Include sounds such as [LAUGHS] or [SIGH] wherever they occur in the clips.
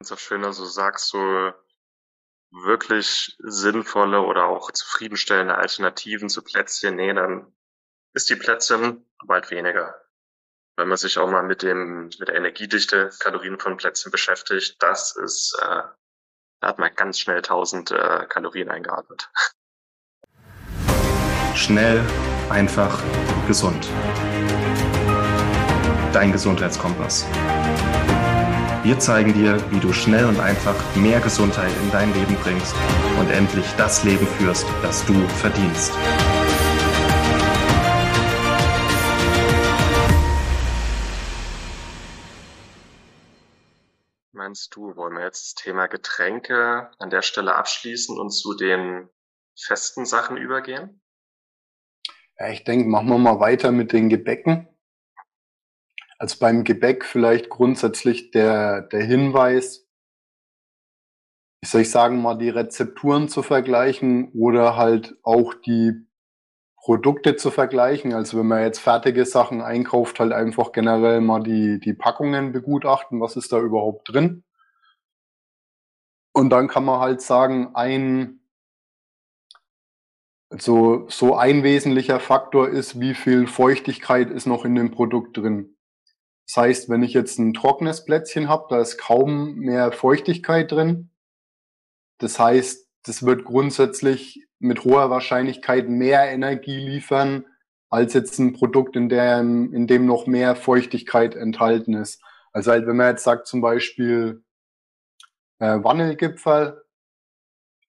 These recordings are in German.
so schöner, so sagst du wirklich sinnvolle oder auch zufriedenstellende Alternativen zu Plätzchen, nee, dann ist die Plätzchen bald weniger. Wenn man sich auch mal mit dem, mit der Energiedichte Kalorien von Plätzchen beschäftigt, das ist, äh, da hat man ganz schnell 1000 äh, Kalorien eingeatmet. Schnell, einfach, gesund. Dein Gesundheitskompass. Wir zeigen dir, wie du schnell und einfach mehr Gesundheit in dein Leben bringst und endlich das Leben führst, das du verdienst. Meinst du, wollen wir jetzt das Thema Getränke an der Stelle abschließen und zu den festen Sachen übergehen? Ja, ich denke, machen wir mal weiter mit den Gebäcken. Also beim Gebäck vielleicht grundsätzlich der, der Hinweis, wie soll ich sagen, mal die Rezepturen zu vergleichen oder halt auch die Produkte zu vergleichen. Also wenn man jetzt fertige Sachen einkauft, halt einfach generell mal die, die Packungen begutachten, was ist da überhaupt drin. Und dann kann man halt sagen, ein, also so ein wesentlicher Faktor ist, wie viel Feuchtigkeit ist noch in dem Produkt drin. Das heißt, wenn ich jetzt ein trockenes Plätzchen habe, da ist kaum mehr Feuchtigkeit drin. Das heißt, das wird grundsätzlich mit hoher Wahrscheinlichkeit mehr Energie liefern als jetzt ein Produkt, in dem, in dem noch mehr Feuchtigkeit enthalten ist. Also halt, wenn man jetzt sagt zum Beispiel äh, Vanillegipfel,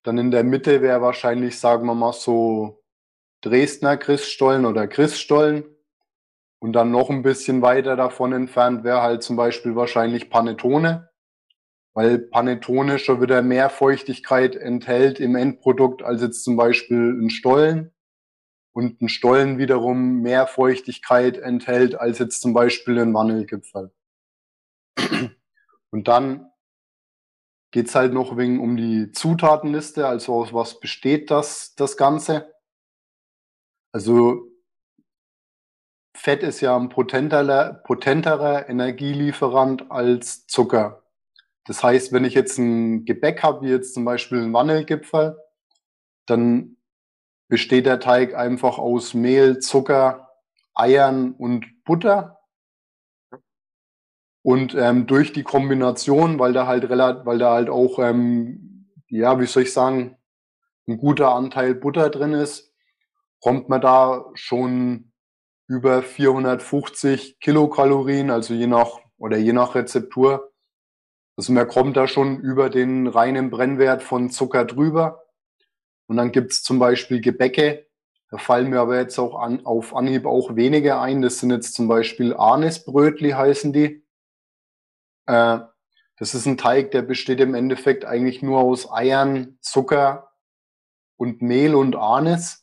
dann in der Mitte wäre wahrscheinlich, sagen wir mal so, Dresdner Christstollen oder Christstollen. Und dann noch ein bisschen weiter davon entfernt wäre halt zum Beispiel wahrscheinlich Panettone, weil Panettone schon wieder mehr Feuchtigkeit enthält im Endprodukt als jetzt zum Beispiel ein Stollen. Und ein Stollen wiederum mehr Feuchtigkeit enthält als jetzt zum Beispiel ein Vanillegipfel. Und dann geht's halt noch wegen um die Zutatenliste, also aus was besteht das, das Ganze. Also Fett ist ja ein potenterer, potenterer Energielieferant als Zucker. Das heißt, wenn ich jetzt ein Gebäck habe, wie jetzt zum Beispiel ein Vanillegipfel, dann besteht der Teig einfach aus Mehl, Zucker, Eiern und Butter. Und ähm, durch die Kombination, weil da halt relativ, weil da halt auch, ähm, ja, wie soll ich sagen, ein guter Anteil Butter drin ist, kommt man da schon über 450 Kilokalorien, also je nach oder je nach Rezeptur. Also man kommt da schon über den reinen Brennwert von Zucker drüber. Und dann gibt's zum Beispiel Gebäcke. Da fallen mir aber jetzt auch an, auf Anhieb auch wenige ein. Das sind jetzt zum Beispiel Anisbrötli heißen die. Äh, das ist ein Teig, der besteht im Endeffekt eigentlich nur aus Eiern, Zucker und Mehl und Anis.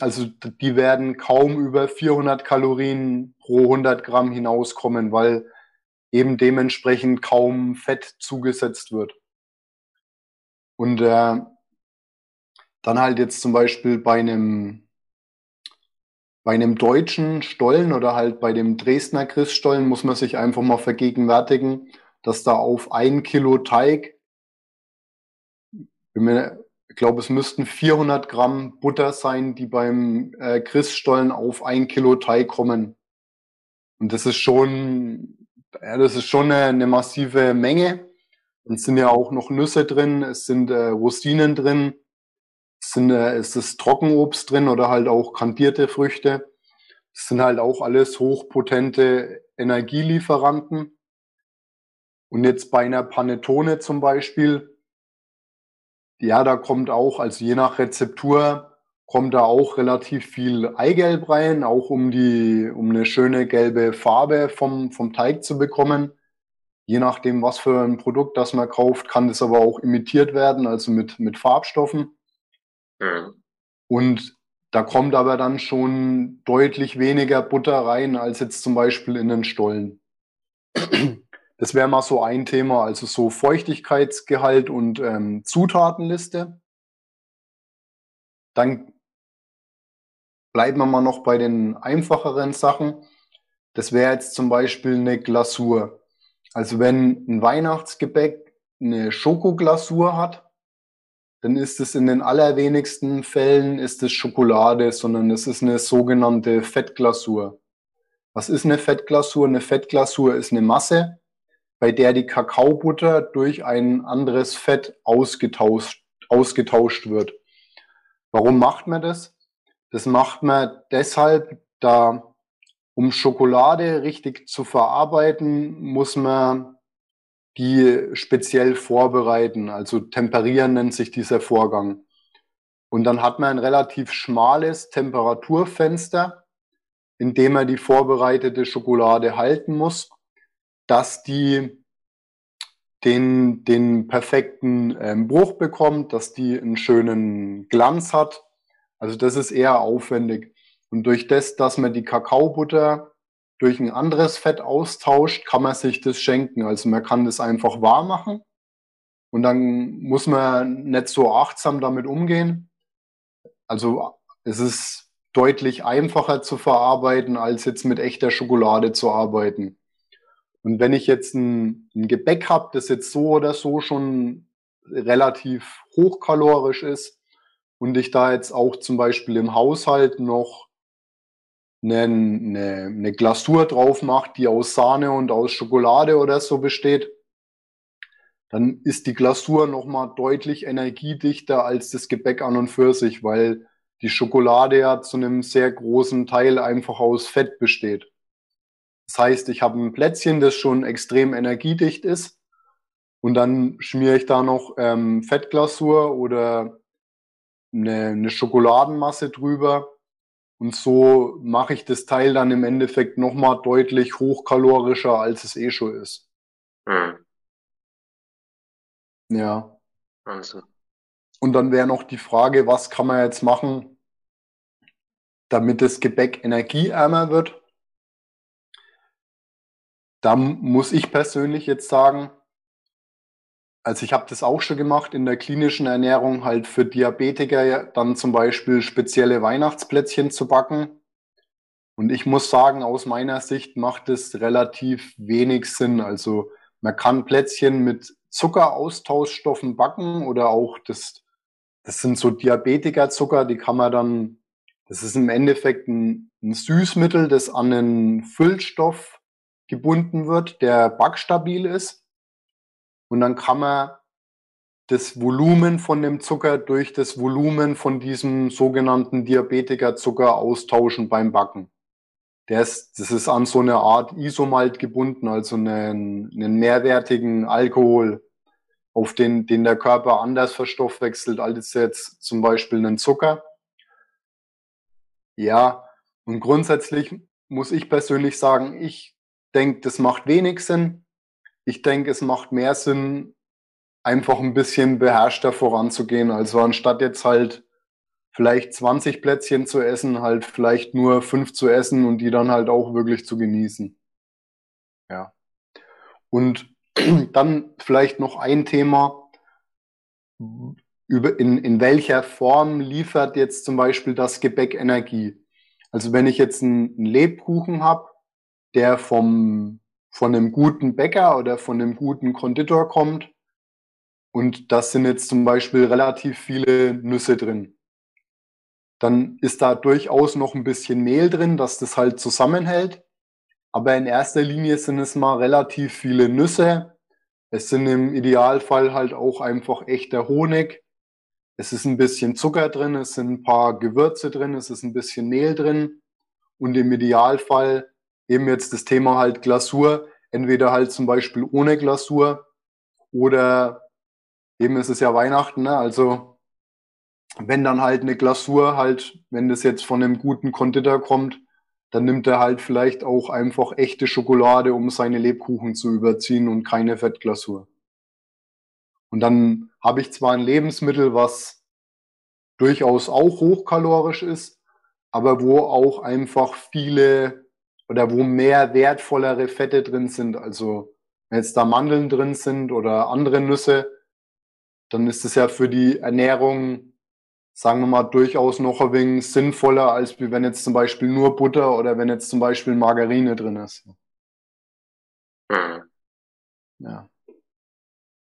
Also die werden kaum über 400 Kalorien pro 100 Gramm hinauskommen, weil eben dementsprechend kaum Fett zugesetzt wird. Und äh, dann halt jetzt zum Beispiel bei einem bei einem deutschen Stollen oder halt bei dem Dresdner Christstollen muss man sich einfach mal vergegenwärtigen, dass da auf ein Kilo Teig, bin mir ich glaube, es müssten 400 Gramm Butter sein, die beim äh, Christstollen auf ein Kilo Teig kommen. Und das ist schon, ja, das ist schon eine, eine massive Menge. Und es sind ja auch noch Nüsse drin, es sind äh, Rosinen drin, es, sind, äh, es ist Trockenobst drin oder halt auch kandierte Früchte. Es sind halt auch alles hochpotente Energielieferanten. Und jetzt bei einer Panettone zum Beispiel, ja, da kommt auch, also je nach Rezeptur, kommt da auch relativ viel Eigelb rein, auch um die, um eine schöne gelbe Farbe vom, vom Teig zu bekommen. Je nachdem, was für ein Produkt das man kauft, kann das aber auch imitiert werden, also mit, mit Farbstoffen. Mhm. Und da kommt aber dann schon deutlich weniger Butter rein, als jetzt zum Beispiel in den Stollen. Das wäre mal so ein Thema, also so Feuchtigkeitsgehalt und ähm, Zutatenliste. Dann bleiben wir mal noch bei den einfacheren Sachen. Das wäre jetzt zum Beispiel eine Glasur. Also wenn ein Weihnachtsgebäck eine Schokoglasur hat, dann ist es in den allerwenigsten Fällen ist es Schokolade, sondern es ist eine sogenannte Fettglasur. Was ist eine Fettglasur? Eine Fettglasur ist eine Masse, bei der die Kakaobutter durch ein anderes Fett ausgetauscht, ausgetauscht wird. Warum macht man das? Das macht man deshalb, da um Schokolade richtig zu verarbeiten, muss man die speziell vorbereiten. Also temperieren nennt sich dieser Vorgang. Und dann hat man ein relativ schmales Temperaturfenster, in dem man die vorbereitete Schokolade halten muss dass die den, den perfekten ähm, Bruch bekommt, dass die einen schönen Glanz hat. Also das ist eher aufwendig. Und durch das, dass man die Kakaobutter durch ein anderes Fett austauscht, kann man sich das schenken. Also man kann das einfach warm machen und dann muss man nicht so achtsam damit umgehen. Also es ist deutlich einfacher zu verarbeiten, als jetzt mit echter Schokolade zu arbeiten. Und wenn ich jetzt ein, ein Gebäck habe, das jetzt so oder so schon relativ hochkalorisch ist und ich da jetzt auch zum Beispiel im Haushalt noch eine, eine, eine Glasur drauf mache, die aus Sahne und aus Schokolade oder so besteht, dann ist die Glasur nochmal deutlich energiedichter als das Gebäck an und für sich, weil die Schokolade ja zu einem sehr großen Teil einfach aus Fett besteht. Das heißt, ich habe ein Plätzchen, das schon extrem energiedicht ist und dann schmiere ich da noch ähm, Fettglasur oder eine, eine Schokoladenmasse drüber und so mache ich das Teil dann im Endeffekt nochmal deutlich hochkalorischer, als es eh schon ist. Hm. Ja. Wahnsinn. Und dann wäre noch die Frage, was kann man jetzt machen, damit das Gebäck energieärmer wird? Da muss ich persönlich jetzt sagen, also ich habe das auch schon gemacht in der klinischen Ernährung, halt für Diabetiker dann zum Beispiel spezielle Weihnachtsplätzchen zu backen. Und ich muss sagen, aus meiner Sicht macht es relativ wenig Sinn. Also man kann Plätzchen mit Zuckeraustauschstoffen backen oder auch das, das sind so Diabetikerzucker, die kann man dann, das ist im Endeffekt ein, ein Süßmittel, das an einen Füllstoff gebunden wird, der backstabil ist. Und dann kann man das Volumen von dem Zucker durch das Volumen von diesem sogenannten Diabetikerzucker austauschen beim Backen. Der das ist an so eine Art Isomalt gebunden, also einen, einen mehrwertigen Alkohol, auf den, den der Körper anders verstoffwechselt als jetzt zum Beispiel einen Zucker. Ja, und grundsätzlich muss ich persönlich sagen, ich denke, das macht wenig Sinn. Ich denke, es macht mehr Sinn, einfach ein bisschen beherrschter voranzugehen. Also anstatt jetzt halt vielleicht 20 Plätzchen zu essen, halt vielleicht nur fünf zu essen und die dann halt auch wirklich zu genießen. Ja. Und [CLEARS THROAT] dann vielleicht noch ein Thema. Über, in, in welcher Form liefert jetzt zum Beispiel das Gebäck Energie? Also wenn ich jetzt einen, einen Lebkuchen habe, der vom, von einem guten Bäcker oder von einem guten Konditor kommt. Und das sind jetzt zum Beispiel relativ viele Nüsse drin. Dann ist da durchaus noch ein bisschen Mehl drin, dass das halt zusammenhält. Aber in erster Linie sind es mal relativ viele Nüsse. Es sind im Idealfall halt auch einfach echter Honig. Es ist ein bisschen Zucker drin, es sind ein paar Gewürze drin, es ist ein bisschen Mehl drin. Und im Idealfall eben jetzt das Thema halt Glasur, entweder halt zum Beispiel ohne Glasur oder eben ist es ja Weihnachten, ne? also wenn dann halt eine Glasur halt, wenn das jetzt von einem guten Konditor kommt, dann nimmt er halt vielleicht auch einfach echte Schokolade, um seine Lebkuchen zu überziehen und keine Fettglasur. Und dann habe ich zwar ein Lebensmittel, was durchaus auch hochkalorisch ist, aber wo auch einfach viele oder wo mehr wertvollere Fette drin sind. Also wenn jetzt da Mandeln drin sind oder andere Nüsse, dann ist es ja für die Ernährung, sagen wir mal, durchaus noch ein wenig sinnvoller, als wenn jetzt zum Beispiel nur Butter oder wenn jetzt zum Beispiel Margarine drin ist. Hm. Ja.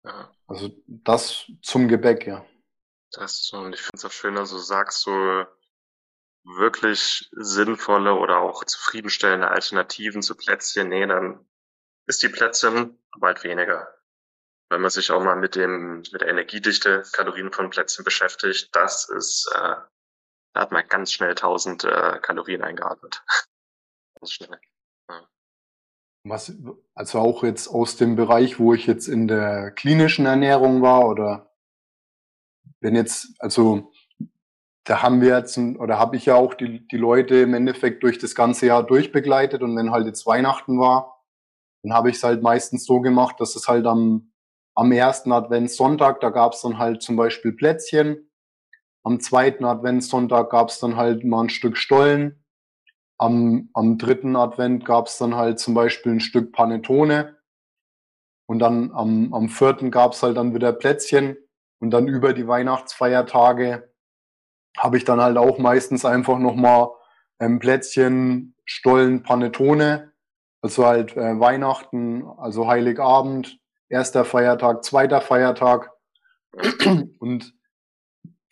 ja. Also das zum Gebäck, ja. Das, und ich finde es auch schön, also sagst du wirklich sinnvolle oder auch zufriedenstellende Alternativen zu Plätzchen, nee, dann ist die Plätzchen bald weniger. Wenn man sich auch mal mit dem, mit der Energiedichte Kalorien von Plätzchen beschäftigt, das ist, äh, da hat man ganz schnell 1000 äh, Kalorien eingeatmet. [LAUGHS] ganz schnell. Was, also auch jetzt aus dem Bereich, wo ich jetzt in der klinischen Ernährung war oder wenn jetzt, also da haben wir jetzt, oder habe ich ja auch die, die Leute im Endeffekt durch das ganze Jahr durchbegleitet. Und wenn halt jetzt Weihnachten war, dann habe ich es halt meistens so gemacht, dass es halt am, am ersten Adventssonntag, da gab es dann halt zum Beispiel Plätzchen, am zweiten Adventssonntag gab es dann halt mal ein Stück Stollen, am, am dritten Advent gab es dann halt zum Beispiel ein Stück Panettone. Und dann am, am vierten gab es halt dann wieder Plätzchen. Und dann über die Weihnachtsfeiertage habe ich dann halt auch meistens einfach nochmal ähm, Plätzchen, Stollen, Panettone. Also halt äh, Weihnachten, also Heiligabend, erster Feiertag, zweiter Feiertag. [CLEARS THROAT] Und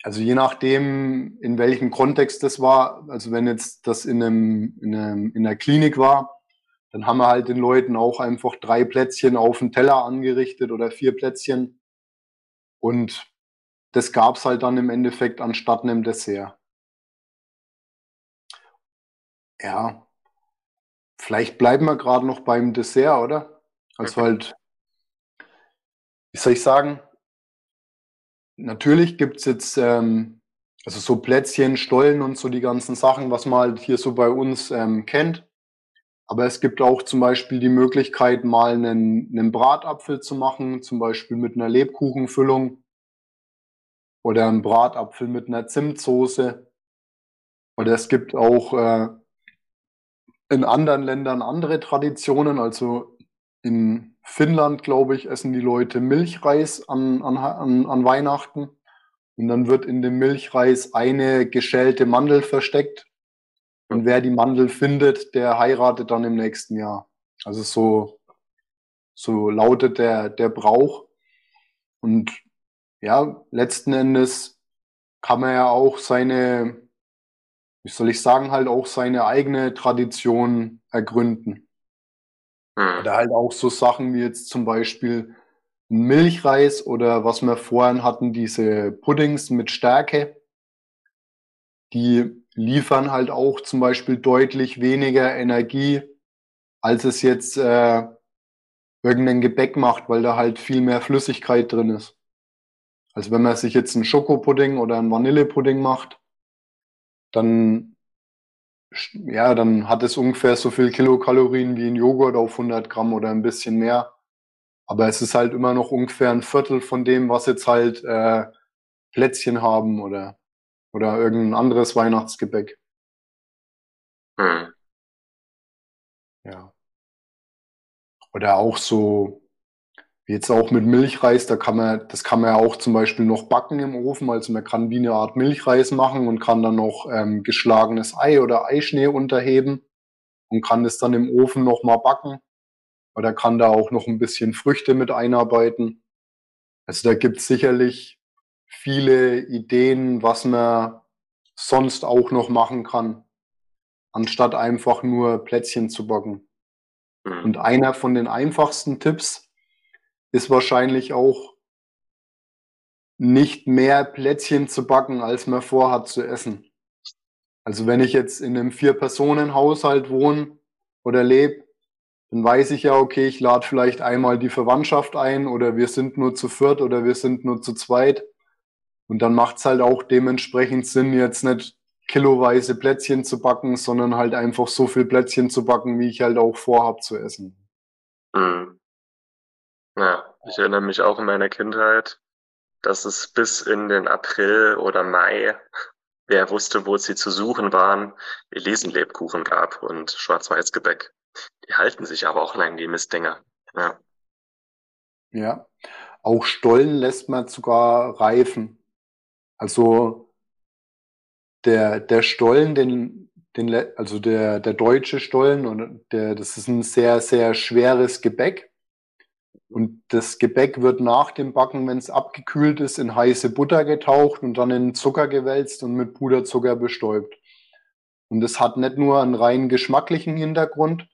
also je nachdem, in welchem Kontext das war, also wenn jetzt das in, einem, in, einem, in der Klinik war, dann haben wir halt den Leuten auch einfach drei Plätzchen auf den Teller angerichtet oder vier Plätzchen. Und das gab's halt dann im Endeffekt anstatt einem Dessert. Ja, vielleicht bleiben wir gerade noch beim Dessert, oder? Also halt, wie soll ich sagen? Natürlich gibt's jetzt ähm, also so Plätzchen, Stollen und so die ganzen Sachen, was man halt hier so bei uns ähm, kennt. Aber es gibt auch zum Beispiel die Möglichkeit, mal einen, einen Bratapfel zu machen, zum Beispiel mit einer Lebkuchenfüllung oder ein Bratapfel mit einer Zimtsoße. Oder es gibt auch äh, in anderen Ländern andere Traditionen. Also in Finnland, glaube ich, essen die Leute Milchreis an, an, an, an Weihnachten. Und dann wird in dem Milchreis eine geschälte Mandel versteckt. Und wer die Mandel findet, der heiratet dann im nächsten Jahr. Also so, so lautet der, der Brauch. Und ja, letzten Endes kann man ja auch seine, wie soll ich sagen, halt auch seine eigene Tradition ergründen. Mhm. Oder halt auch so Sachen wie jetzt zum Beispiel Milchreis oder was wir vorhin hatten, diese Puddings mit Stärke. Die liefern halt auch zum Beispiel deutlich weniger Energie, als es jetzt äh, irgendein Gebäck macht, weil da halt viel mehr Flüssigkeit drin ist. Also wenn man sich jetzt einen Schokopudding oder einen Vanillepudding macht, dann, ja, dann hat es ungefähr so viel Kilokalorien wie ein Joghurt auf 100 Gramm oder ein bisschen mehr. Aber es ist halt immer noch ungefähr ein Viertel von dem, was jetzt halt äh, Plätzchen haben oder, oder irgendein anderes Weihnachtsgebäck. Hm. Ja. Oder auch so Jetzt auch mit Milchreis, da kann man, das kann man ja auch zum Beispiel noch backen im Ofen. Also man kann wie eine Art Milchreis machen und kann dann noch ähm, geschlagenes Ei oder Eischnee unterheben und kann das dann im Ofen nochmal backen. Oder kann da auch noch ein bisschen Früchte mit einarbeiten. Also da gibt's sicherlich viele Ideen, was man sonst auch noch machen kann, anstatt einfach nur Plätzchen zu backen. Mhm. Und einer von den einfachsten Tipps, ist wahrscheinlich auch nicht mehr Plätzchen zu backen, als man vorhat zu essen. Also wenn ich jetzt in einem Vier-Personen-Haushalt wohne oder lebe, dann weiß ich ja, okay, ich lade vielleicht einmal die Verwandtschaft ein oder wir sind nur zu viert oder wir sind nur zu zweit. Und dann macht es halt auch dementsprechend Sinn, jetzt nicht kiloweise Plätzchen zu backen, sondern halt einfach so viel Plätzchen zu backen, wie ich halt auch vorhab zu essen. Mhm. Ja, ich erinnere mich auch in meiner Kindheit, dass es bis in den April oder Mai, wer wusste, wo sie zu suchen waren, Elisenlebkuchen gab und Schwarz-Weiß-Gebäck. Die halten sich aber auch lang, die Mistdinger. Ja. Ja. Auch Stollen lässt man sogar reifen. Also der, der Stollen, den, den, also der, der deutsche Stollen, und der, das ist ein sehr, sehr schweres Gebäck. Und das Gebäck wird nach dem Backen, wenn es abgekühlt ist, in heiße Butter getaucht und dann in Zucker gewälzt und mit Puderzucker bestäubt. Und das hat nicht nur einen rein geschmacklichen Hintergrund,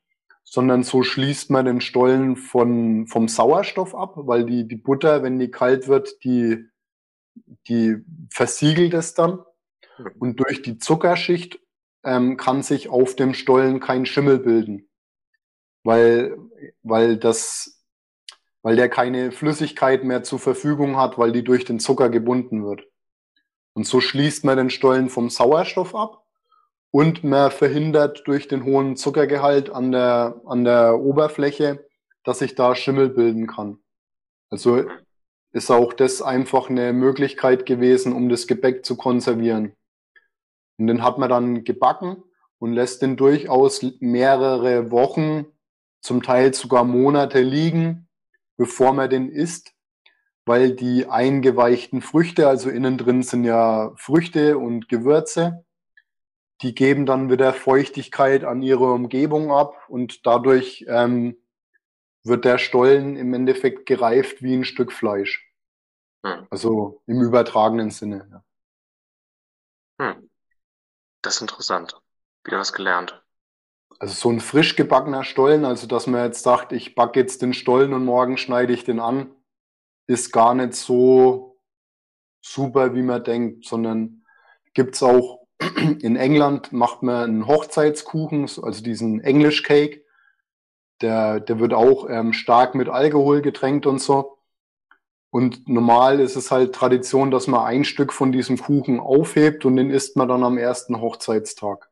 sondern so schließt man den Stollen von, vom Sauerstoff ab, weil die, die Butter, wenn die kalt wird, die, die versiegelt es dann. Und durch die Zuckerschicht ähm, kann sich auf dem Stollen kein Schimmel bilden, weil, weil das, weil der keine Flüssigkeit mehr zur Verfügung hat, weil die durch den Zucker gebunden wird. Und so schließt man den Stollen vom Sauerstoff ab und man verhindert durch den hohen Zuckergehalt an der, an der Oberfläche, dass sich da Schimmel bilden kann. Also ist auch das einfach eine Möglichkeit gewesen, um das Gebäck zu konservieren. Und den hat man dann gebacken und lässt den durchaus mehrere Wochen, zum Teil sogar Monate liegen, bevor man den isst, weil die eingeweichten Früchte, also innen drin sind ja Früchte und Gewürze, die geben dann wieder Feuchtigkeit an ihre Umgebung ab und dadurch ähm, wird der Stollen im Endeffekt gereift wie ein Stück Fleisch. Hm. Also im übertragenen Sinne. Ja. Hm. Das ist interessant. Wieder was gelernt. Also so ein frisch gebackener Stollen, also dass man jetzt sagt, ich backe jetzt den Stollen und morgen schneide ich den an, ist gar nicht so super, wie man denkt, sondern gibt's auch [CLEARS THROAT] in England macht man einen Hochzeitskuchen, also diesen English Cake. Der, der wird auch ähm, stark mit Alkohol getränkt und so. Und normal ist es halt Tradition, dass man ein Stück von diesem Kuchen aufhebt und den isst man dann am ersten Hochzeitstag.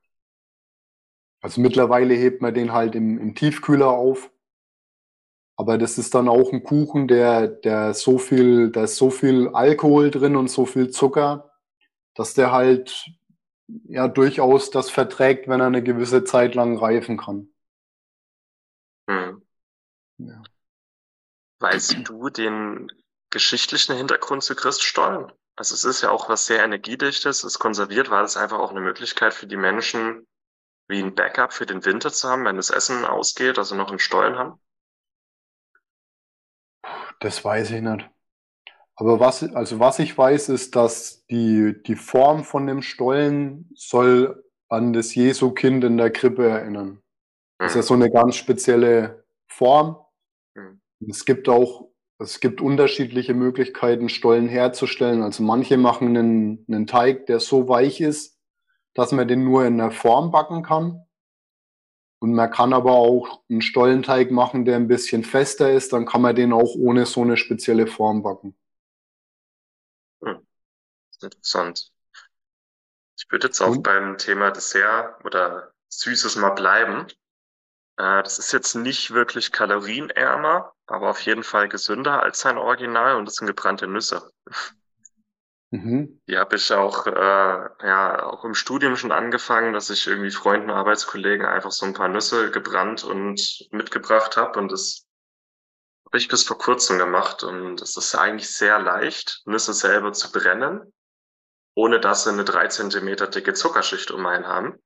Also mittlerweile hebt man den halt im, im Tiefkühler auf. Aber das ist dann auch ein Kuchen, der, der so viel, da ist so viel Alkohol drin und so viel Zucker, dass der halt ja durchaus das verträgt, wenn er eine gewisse Zeit lang reifen kann. Hm. Ja. Weißt du den geschichtlichen Hintergrund zu Christstollen. Also es ist ja auch was sehr energiedichtes, es konserviert, weil es einfach auch eine Möglichkeit für die Menschen, wie ein Backup für den Winter zu haben, wenn das Essen ausgeht, also noch einen Stollen haben. Das weiß ich nicht. Aber was, also was ich weiß, ist, dass die, die Form von dem Stollen soll an das Jesu-Kind in der Krippe erinnern. Das ist ja hm. so eine ganz spezielle Form. Hm. Es gibt auch es gibt unterschiedliche Möglichkeiten, Stollen herzustellen. Also manche machen einen, einen Teig, der so weich ist, dass man den nur in der Form backen kann. Und man kann aber auch einen Stollenteig machen, der ein bisschen fester ist, dann kann man den auch ohne so eine spezielle Form backen. Hm. Interessant. Ich würde jetzt auch Und? beim Thema Dessert oder Süßes mal bleiben. Äh, das ist jetzt nicht wirklich kalorienärmer, aber auf jeden Fall gesünder als sein Original und das sind gebrannte Nüsse. Mhm. Die habe ich auch, äh, ja, auch im Studium schon angefangen, dass ich irgendwie Freunden, Arbeitskollegen einfach so ein paar Nüsse gebrannt und mitgebracht habe und das habe ich bis vor kurzem gemacht und es ist eigentlich sehr leicht, Nüsse selber zu brennen, ohne dass sie eine drei Zentimeter dicke Zuckerschicht um einen haben.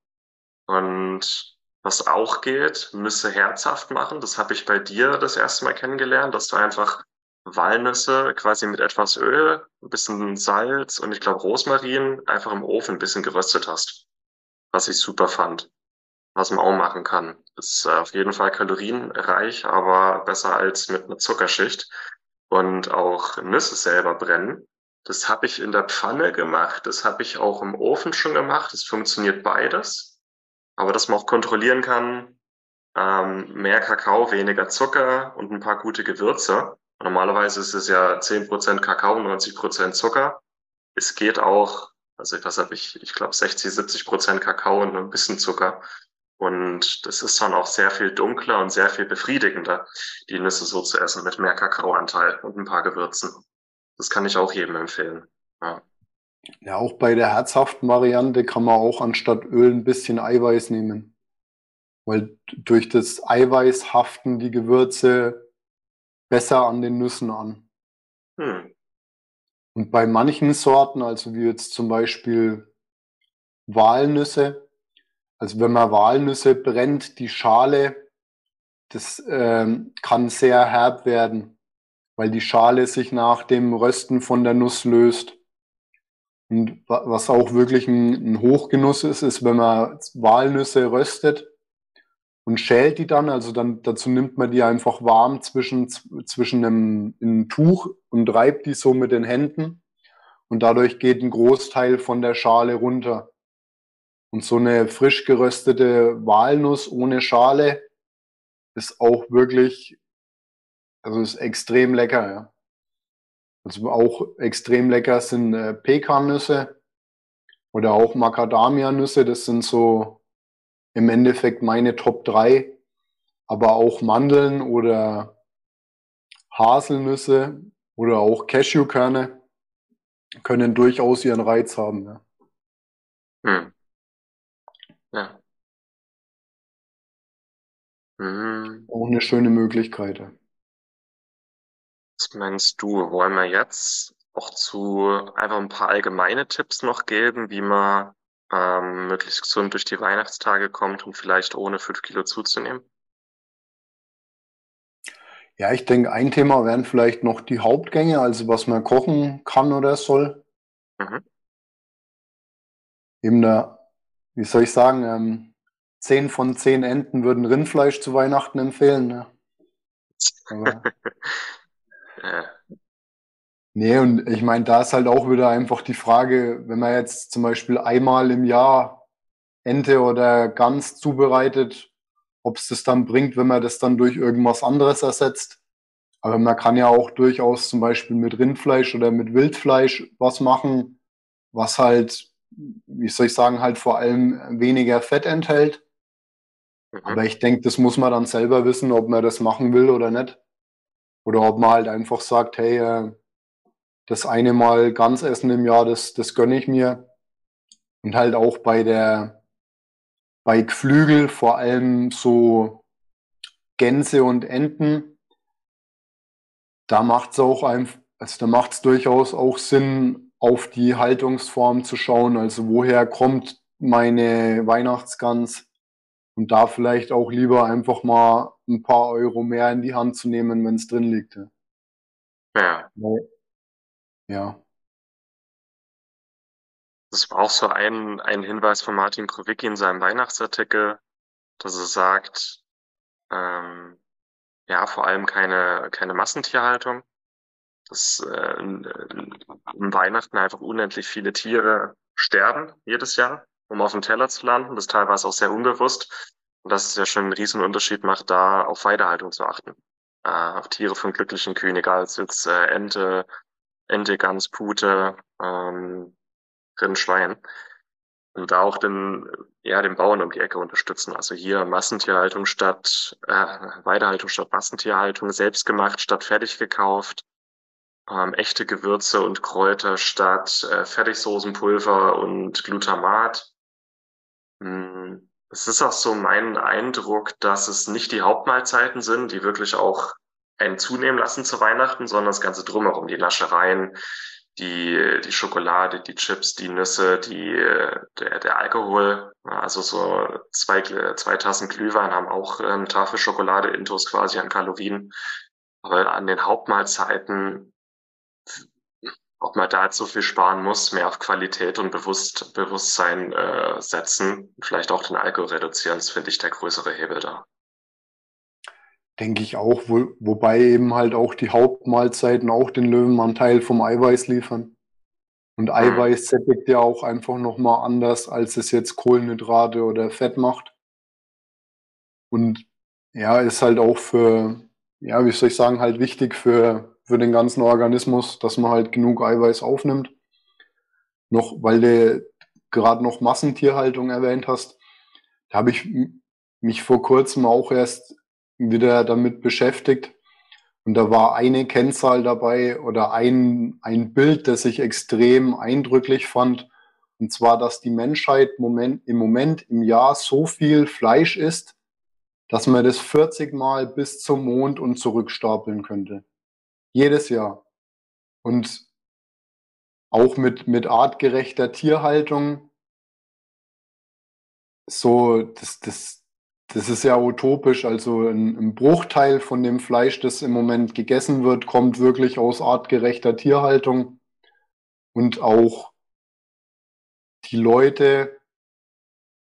Und was auch geht, Nüsse herzhaft machen. Das habe ich bei dir das erste Mal kennengelernt, dass du einfach Walnüsse quasi mit etwas Öl, ein bisschen Salz und ich glaube Rosmarin einfach im Ofen ein bisschen geröstet hast. Was ich super fand. Was man auch machen kann. Ist äh, auf jeden Fall kalorienreich, aber besser als mit einer Zuckerschicht. Und auch Nüsse selber brennen. Das habe ich in der Pfanne gemacht. Das habe ich auch im Ofen schon gemacht. Es funktioniert beides aber dass man auch kontrollieren kann, ähm, mehr Kakao, weniger Zucker und ein paar gute Gewürze. Normalerweise ist es ja 10% Kakao, 90% Zucker. Es geht auch, also was habe ich, ich glaube 60, 70% Kakao und ein bisschen Zucker. Und das ist dann auch sehr viel dunkler und sehr viel befriedigender, die Nüsse so zu essen mit mehr Kakaoanteil und ein paar Gewürzen. Das kann ich auch jedem empfehlen. Ja. Ja, auch bei der herzhaften Variante kann man auch anstatt Öl ein bisschen Eiweiß nehmen. Weil durch das Eiweiß haften die Gewürze besser an den Nüssen an. Hm. Und bei manchen Sorten, also wie jetzt zum Beispiel Walnüsse, also wenn man Walnüsse brennt, die Schale, das ähm, kann sehr herb werden. weil die Schale sich nach dem Rösten von der Nuss löst. Und was auch wirklich ein, ein Hochgenuss ist, ist, wenn man Walnüsse röstet und schält die dann. Also dann dazu nimmt man die einfach warm zwischen, zwischen einem, einem Tuch und reibt die so mit den Händen. Und dadurch geht ein Großteil von der Schale runter. Und so eine frisch geröstete Walnuss ohne Schale ist auch wirklich, also ist extrem lecker, ja. Also auch extrem lecker sind äh, Pekannüsse oder auch Macadamia-Nüsse. Das sind so im Endeffekt meine Top 3. Aber auch Mandeln oder Haselnüsse oder auch Cashewkerne können durchaus ihren Reiz haben. Ja. Hm. Ja. Hm. Auch eine schöne Möglichkeit. Ja. Was meinst du? Wollen wir jetzt auch zu einfach ein paar allgemeine Tipps noch geben, wie man ähm, möglichst gesund durch die Weihnachtstage kommt und vielleicht ohne fünf Kilo zuzunehmen? Ja, ich denke, ein Thema wären vielleicht noch die Hauptgänge, also was man kochen kann oder soll. Mhm. Eben da, wie soll ich sagen, ähm, zehn von zehn Enten würden Rindfleisch zu Weihnachten empfehlen. Ne? Aber, [LAUGHS] ja. Nee, und ich meine, da ist halt auch wieder einfach die Frage, wenn man jetzt zum Beispiel einmal im Jahr Ente oder Gans zubereitet, ob es das dann bringt, wenn man das dann durch irgendwas anderes ersetzt. Aber man kann ja auch durchaus zum Beispiel mit Rindfleisch oder mit Wildfleisch was machen, was halt, wie soll ich sagen, halt vor allem weniger Fett enthält. Mhm. Aber ich denke, das muss man dann selber wissen, ob man das machen will oder nicht. Oder ob man halt einfach sagt, hey, äh, das eine Mal ganz essen im Jahr, das, das gönne ich mir. Und halt auch bei der, bei Geflügel, vor allem so Gänse und Enten, da macht es auch einfach, also da macht es durchaus auch Sinn, auf die Haltungsform zu schauen. Also woher kommt meine Weihnachtsgans? Und da vielleicht auch lieber einfach mal ein paar Euro mehr in die Hand zu nehmen, wenn es drin liegt. Ja. Ja. Das war auch so ein, ein Hinweis von Martin Krowicki in seinem Weihnachtsartikel, dass er sagt, ähm, ja, vor allem keine, keine Massentierhaltung. Dass äh, in Weihnachten einfach unendlich viele Tiere sterben jedes Jahr, um auf dem Teller zu landen. Das teilweise auch sehr unbewusst. Und dass es ja schon einen riesen Unterschied macht, da auf Weidehaltung zu achten. Äh, auf Tiere von glücklichen ob es jetzt äh, Ente, Ente, Gans, Pute, ähm, Rindschwein. Und da auch den, ja, den Bauern um die Ecke unterstützen. Also hier Massentierhaltung statt, äh, Weidehaltung statt Massentierhaltung, selbstgemacht statt fertig gekauft, ähm, echte Gewürze und Kräuter statt äh, Fertigsoßenpulver und Glutamat. Hm, es ist auch so mein Eindruck, dass es nicht die Hauptmahlzeiten sind, die wirklich auch einen zunehmen lassen zu Weihnachten, sondern das Ganze drumherum, die Naschereien, die, die Schokolade, die Chips, die Nüsse, die, der, der Alkohol. Also so zwei, zwei Tassen Glühwein haben auch eine Tafel Schokolade intus quasi an Kalorien. Aber an den Hauptmahlzeiten, ob man da jetzt so viel sparen muss, mehr auf Qualität und Bewusst, Bewusstsein äh, setzen, vielleicht auch den Alkohol reduzieren, das finde ich der größere Hebel da. Denke ich auch, wo, wobei eben halt auch die Hauptmahlzeiten auch den Löwenanteil vom Eiweiß liefern. Und mhm. Eiweiß sättigt ja auch einfach nochmal anders, als es jetzt Kohlenhydrate oder Fett macht. Und ja, ist halt auch für, ja, wie soll ich sagen, halt wichtig für, für den ganzen Organismus, dass man halt genug Eiweiß aufnimmt. Noch, weil du gerade noch Massentierhaltung erwähnt hast, da habe ich mich vor kurzem auch erst wieder damit beschäftigt. Und da war eine Kennzahl dabei oder ein, ein Bild, das ich extrem eindrücklich fand. Und zwar, dass die Menschheit Moment, im Moment im Jahr so viel Fleisch isst, dass man das 40 Mal bis zum Mond und zurückstapeln könnte. Jedes Jahr. Und auch mit, mit artgerechter Tierhaltung. So, das, das, das ist ja utopisch. Also ein, ein, Bruchteil von dem Fleisch, das im Moment gegessen wird, kommt wirklich aus artgerechter Tierhaltung. Und auch die Leute,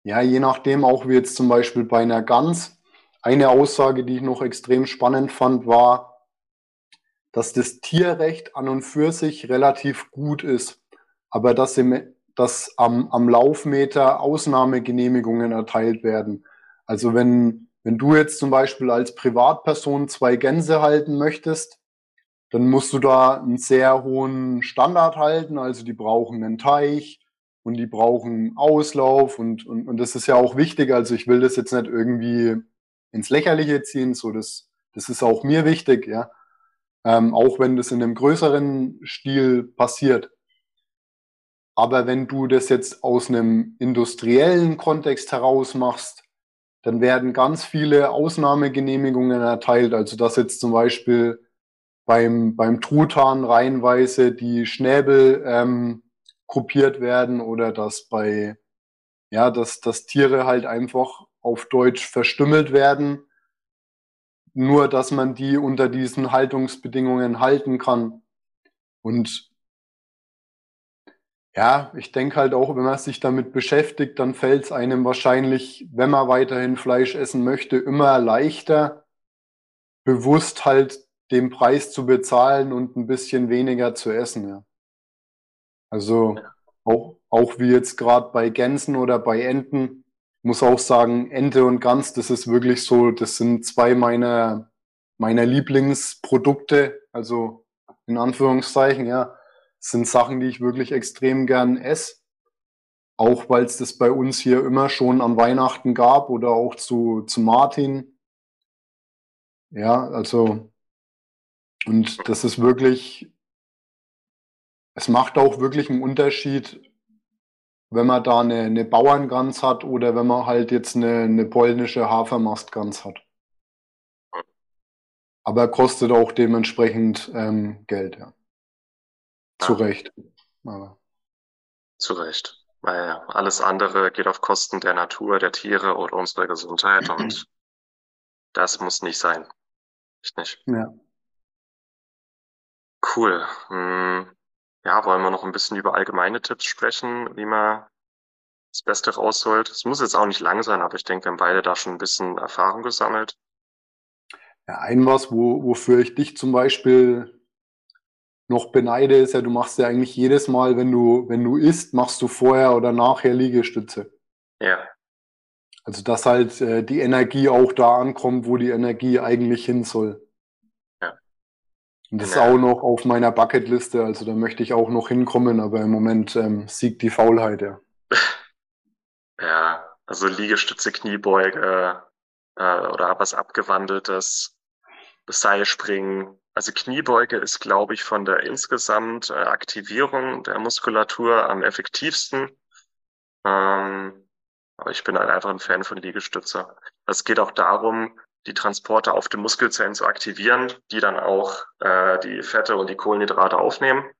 ja, je nachdem, auch wie jetzt zum Beispiel bei einer Gans. Eine Aussage, die ich noch extrem spannend fand, war, dass das Tierrecht an und für sich relativ gut ist, aber dass, im, dass am, am Laufmeter Ausnahmegenehmigungen erteilt werden. Also wenn, wenn du jetzt zum Beispiel als Privatperson zwei Gänse halten möchtest, dann musst du da einen sehr hohen Standard halten. Also die brauchen einen Teich und die brauchen Auslauf und, und, und das ist ja auch wichtig. Also ich will das jetzt nicht irgendwie ins Lächerliche ziehen. So, das, das ist auch mir wichtig, ja. Ähm, auch wenn das in einem größeren Stil passiert. Aber wenn du das jetzt aus einem industriellen Kontext heraus machst, dann werden ganz viele Ausnahmegenehmigungen erteilt. Also dass jetzt zum Beispiel beim, beim Truthahn reihenweise die Schnäbel ähm, kopiert werden oder dass bei, ja, dass, dass Tiere halt einfach auf Deutsch verstümmelt werden. Nur, dass man die unter diesen Haltungsbedingungen halten kann. Und ja, ich denke halt auch, wenn man sich damit beschäftigt, dann fällt es einem wahrscheinlich, wenn man weiterhin Fleisch essen möchte, immer leichter, bewusst halt den Preis zu bezahlen und ein bisschen weniger zu essen. Ja. Also auch, auch wie jetzt gerade bei Gänsen oder bei Enten, muss auch sagen, Ente und Gans, das ist wirklich so, das sind zwei meiner, meiner Lieblingsprodukte, also in Anführungszeichen, ja sind Sachen, die ich wirklich extrem gern esse. Auch weil es das bei uns hier immer schon an Weihnachten gab oder auch zu, zu Martin. Ja, also, und das ist wirklich, es macht auch wirklich einen Unterschied, wenn man da eine, eine Bauerngans hat oder wenn man halt jetzt eine, eine polnische Hafermastgans hat. Aber kostet auch dementsprechend ähm, Geld, ja. Zu Recht. Aber. Zu Recht. Weil alles andere geht auf Kosten der Natur, der Tiere oder unserer Gesundheit und das muss nicht sein. Echt nicht. Ja. Cool. Hm. Ja, wollen wir noch ein bisschen über allgemeine Tipps sprechen, wie man das Beste rausholt? Es muss jetzt auch nicht lang sein, aber ich denke, wir haben beide da schon ein bisschen Erfahrung gesammelt. Ja, ein was, wo, wofür ich dich zum Beispiel noch beneide, ist ja, du machst ja eigentlich jedes Mal, wenn du, wenn du isst, machst du vorher oder nachher Liegestütze. Ja. Also dass halt äh, die Energie auch da ankommt, wo die Energie eigentlich hin soll. Ja. Und das ja. ist auch noch auf meiner Bucketliste, also da möchte ich auch noch hinkommen, aber im Moment ähm, siegt die Faulheit, ja. [LAUGHS] ja, also Liegestütze, Kniebeuge äh, oder was abgewandeltes, Seilspringen, also Kniebeuge ist, glaube ich, von der insgesamt äh, Aktivierung der Muskulatur am effektivsten. Ähm, aber ich bin halt einfach ein Fan von Liegestütze. Es geht auch darum, die Transporte auf den Muskelzellen zu aktivieren, die dann auch äh, die Fette und die Kohlenhydrate aufnehmen.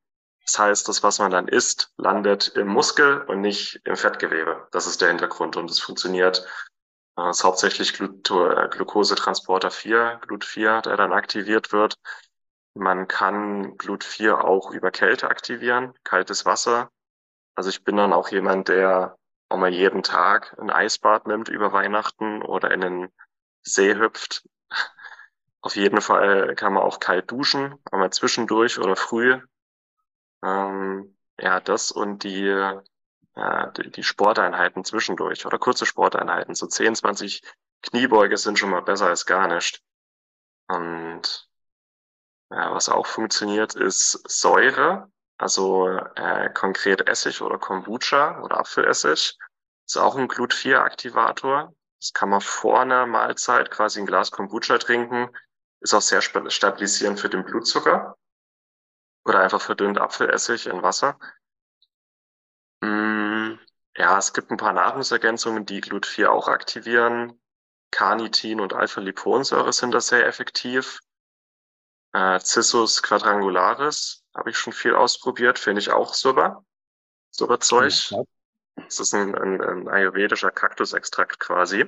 Das heißt, das, was man dann isst, landet im Muskel und nicht im Fettgewebe. Das ist der Hintergrund und es funktioniert. Äh, ist hauptsächlich Glut äh, Glukosetransporter 4, Glut 4, der dann aktiviert wird. Man kann Glut 4 auch über Kälte aktivieren, kaltes Wasser. Also ich bin dann auch jemand, der auch mal jeden Tag ein Eisbad nimmt über Weihnachten oder in den See hüpft. [LAUGHS] Auf jeden Fall kann man auch kalt duschen, einmal zwischendurch oder früh. Ähm, ja, das und die, die, die Sporteinheiten zwischendurch oder kurze Sporteinheiten. So 10, 20 Kniebeuge sind schon mal besser als gar nicht. Und ja, was auch funktioniert, ist Säure, also äh, konkret Essig oder Kombucha oder Apfelessig. Ist auch ein Glut-4-Aktivator. Das kann man vor einer Mahlzeit quasi ein Glas Kombucha trinken. Ist auch sehr stabilisierend für den Blutzucker. Oder einfach verdünnt Apfelessig in Wasser. Mm, ja, es gibt ein paar Nahrungsergänzungen, die Glut-4 auch aktivieren. Carnitin und Alpha-Liponsäure sind da sehr effektiv. Äh, Cissus quadrangularis habe ich schon viel ausprobiert, finde ich auch super. Super Zeug. Ja. Das ist ein, ein, ein ayurvedischer Kaktusextrakt quasi.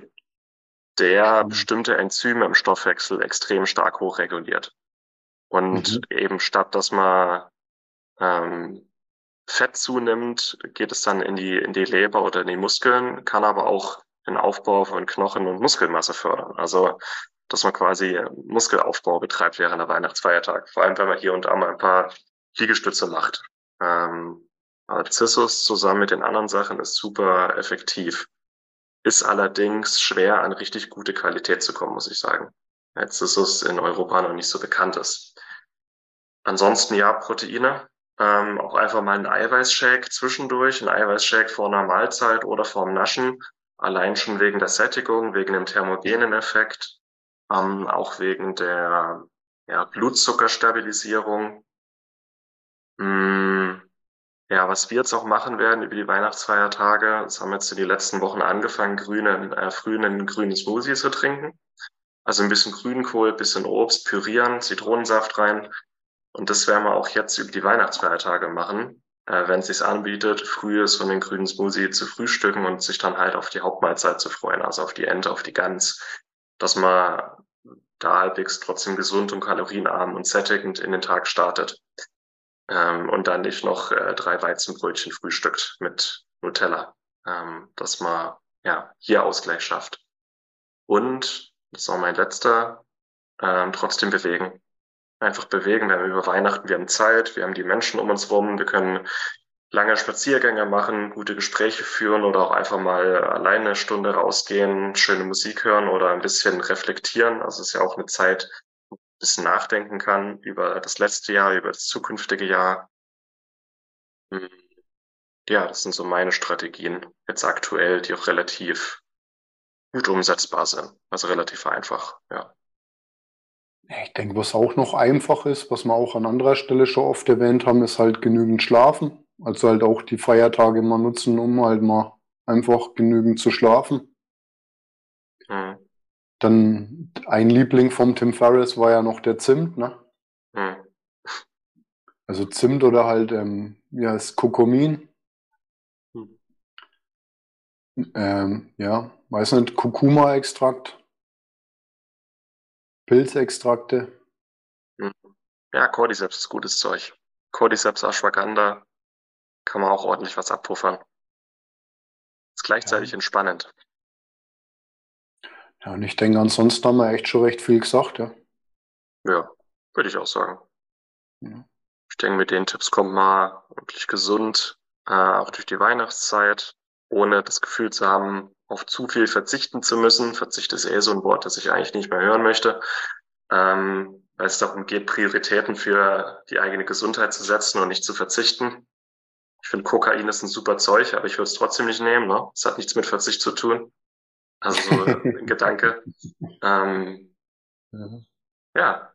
der mhm. bestimmte Enzyme im Stoffwechsel extrem stark hochreguliert. Und mhm. eben statt dass man ähm, Fett zunimmt, geht es dann in die, in die Leber oder in die Muskeln, kann aber auch den Aufbau von Knochen und Muskelmasse fördern. Also, dass man quasi Muskelaufbau betreibt während der Weihnachtsfeiertag. Vor allem, wenn man hier und da mal ein paar Liegestütze macht. Ähm, Narcissus zusammen mit den anderen Sachen ist super effektiv. Ist allerdings schwer an richtig gute Qualität zu kommen, muss ich sagen. Narcissus in Europa noch nicht so bekannt ist. Ansonsten ja, Proteine. Ähm, auch einfach mal ein Eiweißshake zwischendurch, ein Eiweißshake vor einer Mahlzeit oder vorm Naschen. Allein schon wegen der Sättigung, wegen dem thermogenen Effekt, ähm, auch wegen der ja, Blutzuckerstabilisierung. Hm, ja, was wir jetzt auch machen werden über die Weihnachtsfeiertage, das haben wir jetzt in den letzten Wochen angefangen, grünen, äh, früh einen grünen Smoothie zu trinken. Also ein bisschen Grünkohl, bisschen Obst, pürieren, Zitronensaft rein, und das werden wir auch jetzt über die Weihnachtsfeiertage machen, äh, wenn es sich anbietet, früh so einen grünen Smoothie zu frühstücken und sich dann halt auf die Hauptmahlzeit zu freuen, also auf die Ente, auf die Gans, dass man da halbwegs trotzdem gesund und kalorienarm und sättigend in den Tag startet. Ähm, und dann nicht noch äh, drei Weizenbrötchen frühstückt mit Nutella, ähm, dass man ja hier Ausgleich schafft. Und, das ist auch mein letzter, ähm, trotzdem bewegen einfach bewegen. Wir haben über Weihnachten, wir haben Zeit, wir haben die Menschen um uns rum, wir können lange Spaziergänge machen, gute Gespräche führen oder auch einfach mal alleine eine Stunde rausgehen, schöne Musik hören oder ein bisschen reflektieren. Also es ist ja auch eine Zeit, wo man ein bisschen nachdenken kann über das letzte Jahr, über das zukünftige Jahr. Hm. Ja, das sind so meine Strategien jetzt aktuell, die auch relativ gut umsetzbar sind. Also relativ einfach, ja. Ich denke, was auch noch einfach ist, was wir auch an anderer Stelle schon oft erwähnt haben, ist halt genügend schlafen. Also halt auch die Feiertage mal nutzen, um halt mal einfach genügend zu schlafen. Mhm. Dann ein Liebling vom Tim Ferriss war ja noch der Zimt, ne? Mhm. Also Zimt oder halt, ähm, ja, ist Kokomin. Mhm. Ähm, ja, weiß nicht, Kurkuma-Extrakt. Pilzextrakte. Hm. Ja, Cordyceps ist gutes Zeug. Cordyceps Ashwagandha kann man auch ordentlich was abpuffern. Ist gleichzeitig ja. entspannend. Ja, und ich denke, ansonsten haben wir echt schon recht viel gesagt, ja. Ja, würde ich auch sagen. Ja. Ich denke, mit den Tipps kommt man wirklich gesund, äh, auch durch die Weihnachtszeit, ohne das Gefühl zu haben, auf zu viel verzichten zu müssen. Verzicht ist eh so ein Wort, das ich eigentlich nicht mehr hören möchte, ähm, weil es darum geht, Prioritäten für die eigene Gesundheit zu setzen und nicht zu verzichten. Ich finde, Kokain ist ein super Zeug, aber ich würde es trotzdem nicht nehmen. Ne? Es hat nichts mit Verzicht zu tun. Also so [LAUGHS] ein Gedanke. Ähm, mhm. Ja,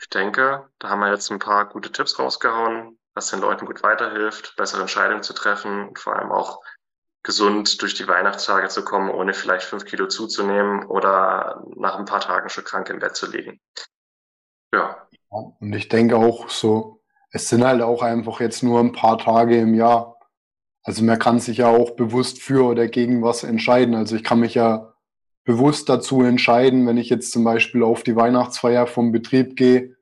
ich denke, da haben wir jetzt ein paar gute Tipps rausgehauen, was den Leuten gut weiterhilft, bessere Entscheidungen zu treffen und vor allem auch gesund durch die Weihnachtstage zu kommen, ohne vielleicht fünf Kilo zuzunehmen oder nach ein paar Tagen schon krank im Bett zu liegen. Ja. Und ich denke auch so, es sind halt auch einfach jetzt nur ein paar Tage im Jahr. Also man kann sich ja auch bewusst für oder gegen was entscheiden. Also ich kann mich ja bewusst dazu entscheiden, wenn ich jetzt zum Beispiel auf die Weihnachtsfeier vom Betrieb gehe,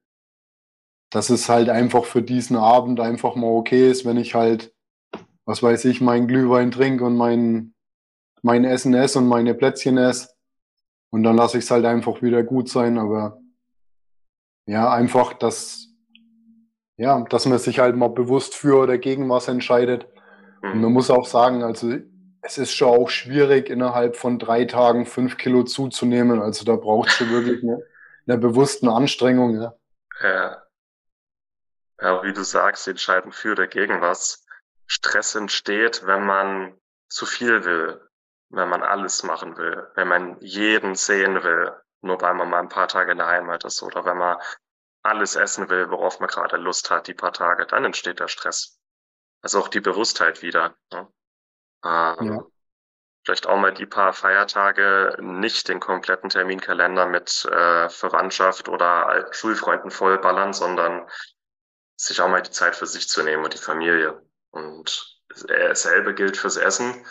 dass es halt einfach für diesen Abend einfach mal okay ist, wenn ich halt was weiß ich, mein Glühwein trinke und mein, mein Essen esse und meine Plätzchen esse. Und dann lasse ich es halt einfach wieder gut sein. Aber ja, einfach, dass, ja, dass man sich halt mal bewusst für oder gegen was entscheidet. Und man muss auch sagen, also es ist schon auch schwierig, innerhalb von drei Tagen fünf Kilo zuzunehmen. Also da braucht es wirklich eine, eine bewusste Anstrengung. Ja. ja. Ja, wie du sagst, die entscheiden für oder gegen was. Stress entsteht, wenn man zu viel will, wenn man alles machen will, wenn man jeden sehen will, nur weil man mal ein paar Tage in der Heimat ist oder wenn man alles essen will, worauf man gerade Lust hat, die paar Tage, dann entsteht der Stress. Also auch die Bewusstheit wieder. Ne? Ähm, ja. Vielleicht auch mal die paar Feiertage nicht den kompletten Terminkalender mit äh, Verwandtschaft oder Schulfreunden vollballern, sondern sich auch mal die Zeit für sich zu nehmen und die Familie. Und dasselbe gilt fürs Essen.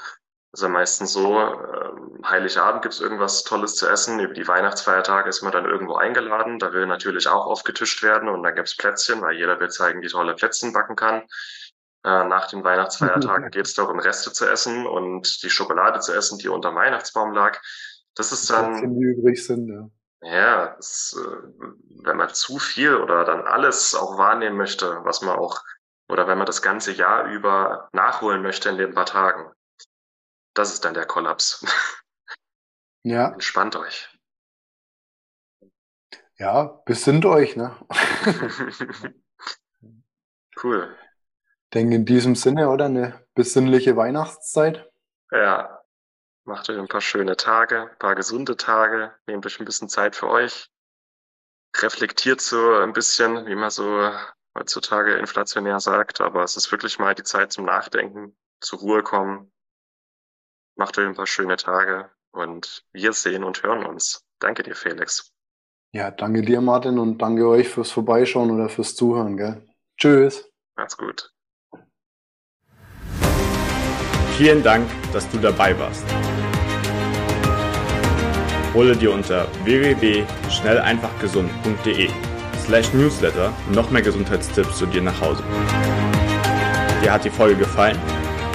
Ist ja meistens so, äh, Heiligabend gibt's irgendwas Tolles zu essen, über die Weihnachtsfeiertage ist man dann irgendwo eingeladen, da will natürlich auch aufgetischt werden und dann gibt's Plätzchen, weil jeder will zeigen, wie tolle Plätzchen backen kann. Äh, nach den Weihnachtsfeiertagen [LAUGHS] geht's darum, Reste zu essen und die Schokolade zu essen, die unter dem Weihnachtsbaum lag. Das ist dann... Plätzchen, die übrig sind, ja. Ja, das, äh, wenn man zu viel oder dann alles auch wahrnehmen möchte, was man auch, oder wenn man das ganze Jahr über nachholen möchte in den paar Tagen, das ist dann der Kollaps. [LAUGHS] Ja. Entspannt euch. Ja, besinnt euch, ne? [LAUGHS] cool. Denke in diesem Sinne, oder? Eine besinnliche Weihnachtszeit. Ja. Macht euch ein paar schöne Tage, ein paar gesunde Tage, nehmt euch ein bisschen Zeit für euch. Reflektiert so ein bisschen, wie man so heutzutage inflationär sagt, aber es ist wirklich mal die Zeit zum Nachdenken, zur Ruhe kommen. Macht euch ein paar schöne Tage und wir sehen und hören uns. Danke dir, Felix. Ja, danke dir, Martin, und danke euch fürs Vorbeischauen oder fürs Zuhören, gell? Tschüss. Macht's gut. Vielen Dank, dass du dabei warst. Hole dir unter www.schnelleinfachgesund.de slash newsletter noch mehr Gesundheitstipps zu dir nach Hause. Dir hat die Folge gefallen?